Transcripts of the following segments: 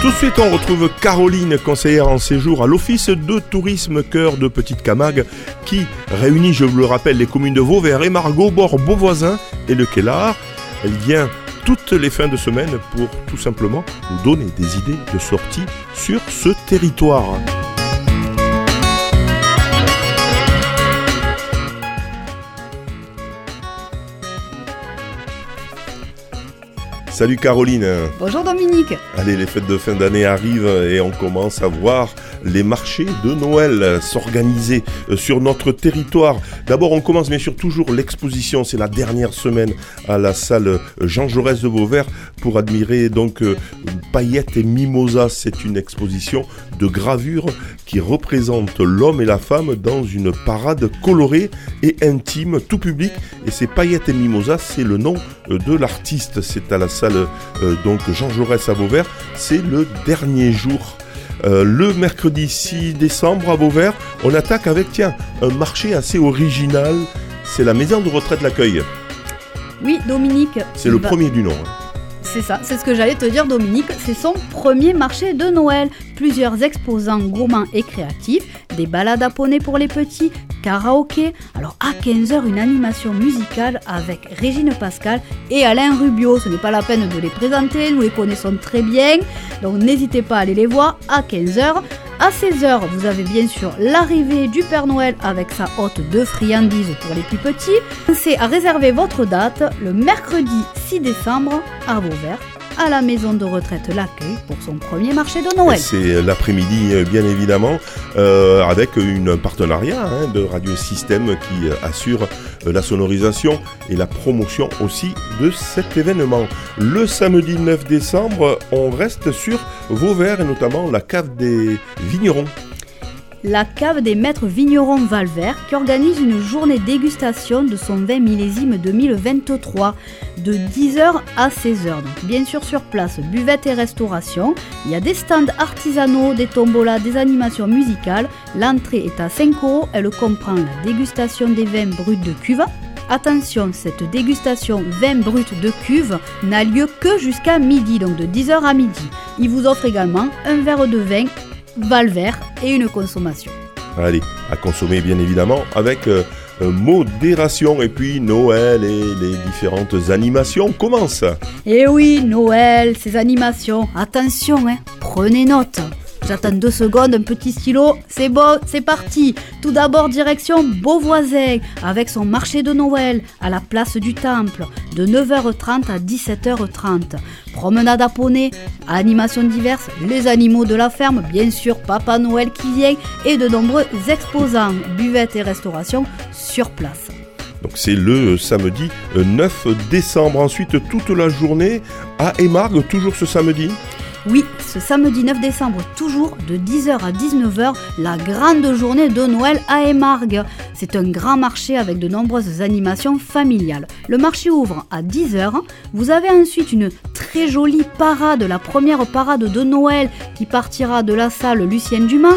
Tout de suite, on retrouve Caroline, conseillère en séjour à l'Office de tourisme Cœur de Petite Camargue, qui réunit, je vous le rappelle, les communes de Vauvert et Margot, Bord, Beauvoisin et le Kellar. Elle vient toutes les fins de semaine pour tout simplement nous donner des idées de sortie sur ce territoire. Salut Caroline. Bonjour Dominique. Allez, les fêtes de fin d'année arrivent et on commence à voir les marchés de Noël s'organiser euh, sur notre territoire. D'abord, on commence bien sûr toujours l'exposition. C'est la dernière semaine à la salle euh, Jean Jaurès de Vauvert pour admirer donc euh, Paillettes et Mimosa. C'est une exposition de gravures qui représente l'homme et la femme dans une parade colorée et intime, tout public. Et c'est Paillettes et Mimosa, c'est le nom de l'artiste. C'est à la salle donc Jean Jaurès à Vauvert. C'est le dernier jour euh, le mercredi 6 décembre à Vauvert, on attaque avec, tiens, un marché assez original. C'est la maison de retraite L'Accueil. Oui, Dominique. C'est le premier du nom. Hein. C'est ça, c'est ce que j'allais te dire Dominique, c'est son premier marché de Noël. Plusieurs exposants gourmands et créatifs, des balades à poney pour les petits, karaoké. Alors à 15h, une animation musicale avec Régine Pascal et Alain Rubio. Ce n'est pas la peine de les présenter, nous les connaissons très bien. Donc n'hésitez pas à aller les voir à 15h. À 16h, vous avez bien sûr l'arrivée du Père Noël avec sa hôte de friandises pour les plus petits. Pensez à réserver votre date le mercredi 6 décembre à Vauvert à la maison de retraite L'Accueil pour son premier marché de Noël. C'est l'après-midi, euh, bien évidemment, euh, avec un partenariat hein, de Radio Système qui euh, assure la sonorisation et la promotion aussi de cet événement. Le samedi 9 décembre, on reste sur Vauvert et notamment la cave des vignerons la cave des maîtres vignerons Valvert qui organise une journée dégustation de son vin millésime 2023 de 10h à 16h. Donc bien sûr sur place, buvette et restauration. Il y a des stands artisanaux, des tombolas, des animations musicales. L'entrée est à 5 euros. Elle comprend la dégustation des vins bruts de cuve. Attention, cette dégustation vin brut de cuve n'a lieu que jusqu'à midi, donc de 10h à midi. Il vous offre également un verre de vin Valvert et une consommation. Allez, à consommer bien évidemment avec euh, euh, modération. Et puis Noël et les différentes animations commencent. Eh oui, Noël, ces animations. Attention, hein, prenez note. J'attends deux secondes, un petit stylo, c'est bon, c'est parti. Tout d'abord, direction Beauvoisin, avec son marché de Noël à la place du Temple, de 9h30 à 17h30. Promenade à poney, animations diverses, les animaux de la ferme, bien sûr Papa Noël qui vient, et de nombreux exposants, buvettes et restauration sur place. Donc c'est le samedi 9 décembre. Ensuite, toute la journée à Émargue, toujours ce samedi oui, ce samedi 9 décembre, toujours de 10h à 19h, la grande journée de Noël à Émargue. C'est un grand marché avec de nombreuses animations familiales. Le marché ouvre à 10h. Vous avez ensuite une très jolie parade, la première parade de Noël qui partira de la salle Lucienne Dumas.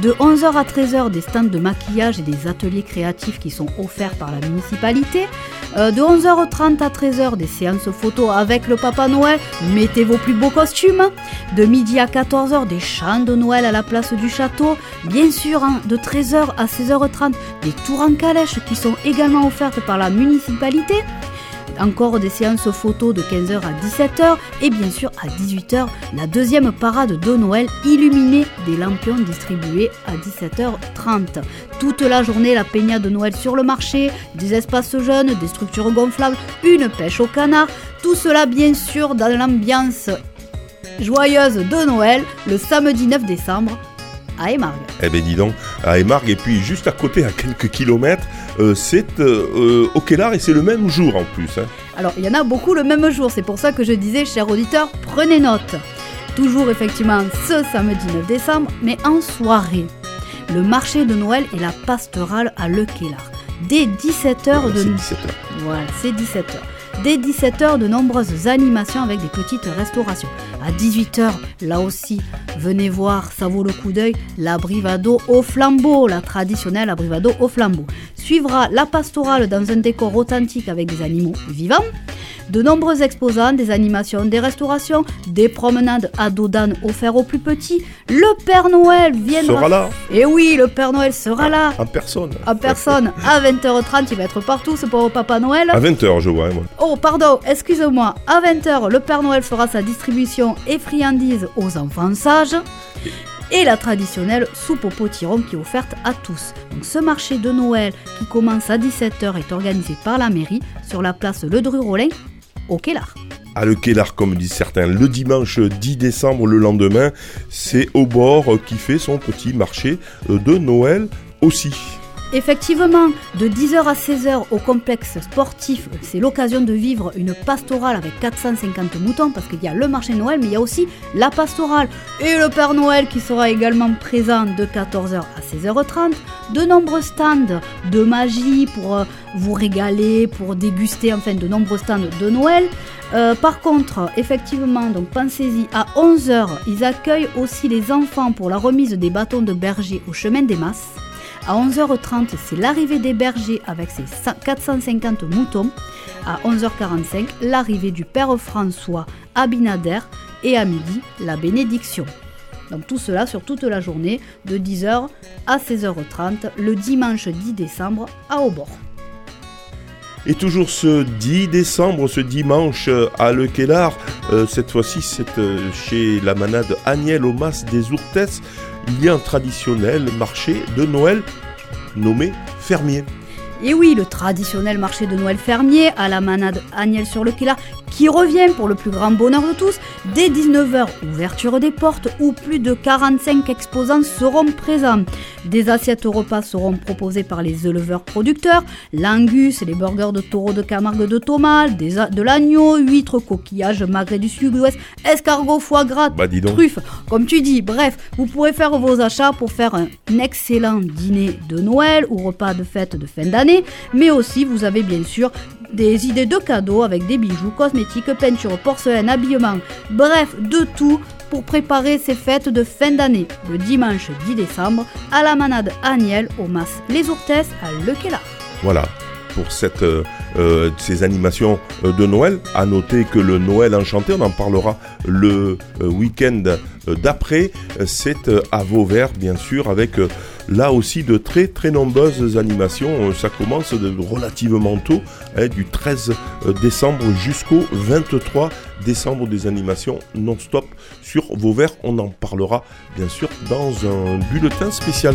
De 11h à 13h, des stands de maquillage et des ateliers créatifs qui sont offerts par la municipalité. Euh, de 11h30 à 13h, des séances photos avec le Papa Noël. Mettez vos plus beaux costumes. De midi à 14h, des chants de Noël à la place du château. Bien sûr, hein, de 13h à 16h30, des tours en calèche qui sont également offertes par la municipalité encore des séances photos de 15h à 17h et bien sûr à 18h la deuxième parade de Noël illuminée des lampions distribués à 17h30. Toute la journée la peña de Noël sur le marché, des espaces jeunes, des structures gonflables, une pêche au canard, tout cela bien sûr dans l'ambiance joyeuse de Noël le samedi 9 décembre à. Eh bien dis donc, à Émargue et puis juste à côté, à quelques kilomètres, euh, c'est euh, euh, au Kellar et c'est le même jour en plus. Hein. Alors il y en a beaucoup le même jour, c'est pour ça que je disais, chers auditeurs, prenez note. Toujours effectivement ce samedi 9 décembre, mais en soirée. Le marché de Noël et la pastorale à Le Kellar. Dès 17h de... 17h. Voilà, c'est 17h. Dès 17h, de nombreuses animations avec des petites restaurations. À 18h, là aussi, venez voir, ça vaut le coup d'œil, la brivado au flambeau, la traditionnelle abrivado au flambeau. Suivra la pastorale dans un décor authentique avec des animaux vivants. De nombreux exposants, des animations, des restaurations, des promenades à dos d'âne offerts aux plus petits. Le Père Noël viendra. Sera là Et oui, le Père Noël sera là. En personne. En personne, à 20h30, il va être partout, ce pauvre Papa Noël. À 20h, je vois, moi. Oh, pardon, excusez-moi. À 20h, le Père Noël fera sa distribution et friandises aux enfants sages. Et la traditionnelle soupe au potiron qui est offerte à tous. Donc ce marché de Noël qui commence à 17h est organisé par la mairie sur la place Le Dru-Rollin au Kellar. À le Kellar, comme disent certains, le dimanche 10 décembre, le lendemain, c'est au bord qui fait son petit marché de Noël aussi. Effectivement, de 10h à 16h au complexe sportif, c'est l'occasion de vivre une pastorale avec 450 moutons parce qu'il y a le marché Noël, mais il y a aussi la pastorale et le Père Noël qui sera également présent de 14h à 16h30. De nombreux stands de magie pour euh, vous régaler, pour déguster, enfin de nombreux stands de Noël. Euh, par contre, effectivement, donc pensez-y, à 11h, ils accueillent aussi les enfants pour la remise des bâtons de berger au chemin des masses. À 11h30, c'est l'arrivée des bergers avec ses 450 moutons. À 11h45, l'arrivée du Père François à Binader. Et à midi, la bénédiction. Donc tout cela sur toute la journée, de 10h à 16h30, le dimanche 10 décembre à Aubord. Et toujours ce 10 décembre, ce dimanche à Le euh, cette fois-ci c'est euh, chez la manade Agnel au Mas des Ourtès, il y a un traditionnel marché de Noël nommé Fermier. Et oui, le traditionnel marché de Noël fermier à la manade Agnel sur le Kellar qui revient pour le plus grand bonheur de tous. Dès 19h, ouverture des portes où plus de 45 exposants seront présents. Des assiettes repas seront proposées par les éleveurs producteurs, l'angus, les burgers de taureau de Camargue de Thomas, de l'agneau, huîtres, coquillages, magret du sud-ouest, escargot, foie gras, bah, truffes, comme tu dis. Bref, vous pourrez faire vos achats pour faire un excellent dîner de Noël ou repas de fête de fin d'année, mais aussi vous avez bien sûr des idées de cadeaux avec des bijoux, cosmétiques, peintures, porcelaine, habillement, bref, de tout pour préparer ces fêtes de fin d'année, le dimanche 10 décembre, à la manade Agnel au Mas Les Ourtès à Le Voilà, pour euh, euh, ces animations euh, de Noël. À noter que le Noël enchanté, on en parlera le week-end d'après. C'est à Vauvert, bien sûr, avec là aussi de très très nombreuses animations. Ça commence relativement tôt, hein, du 13 décembre jusqu'au 23 décembre, des animations non-stop sur Vauvert. On en parlera bien sûr dans un bulletin spécial.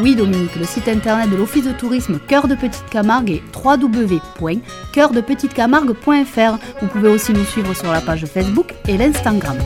oui Dominique, le site internet de l'Office de tourisme Cœur de Petite Camargue est www.coeurdepetitecamargue.fr. Vous pouvez aussi nous suivre sur la page Facebook et l'Instagram.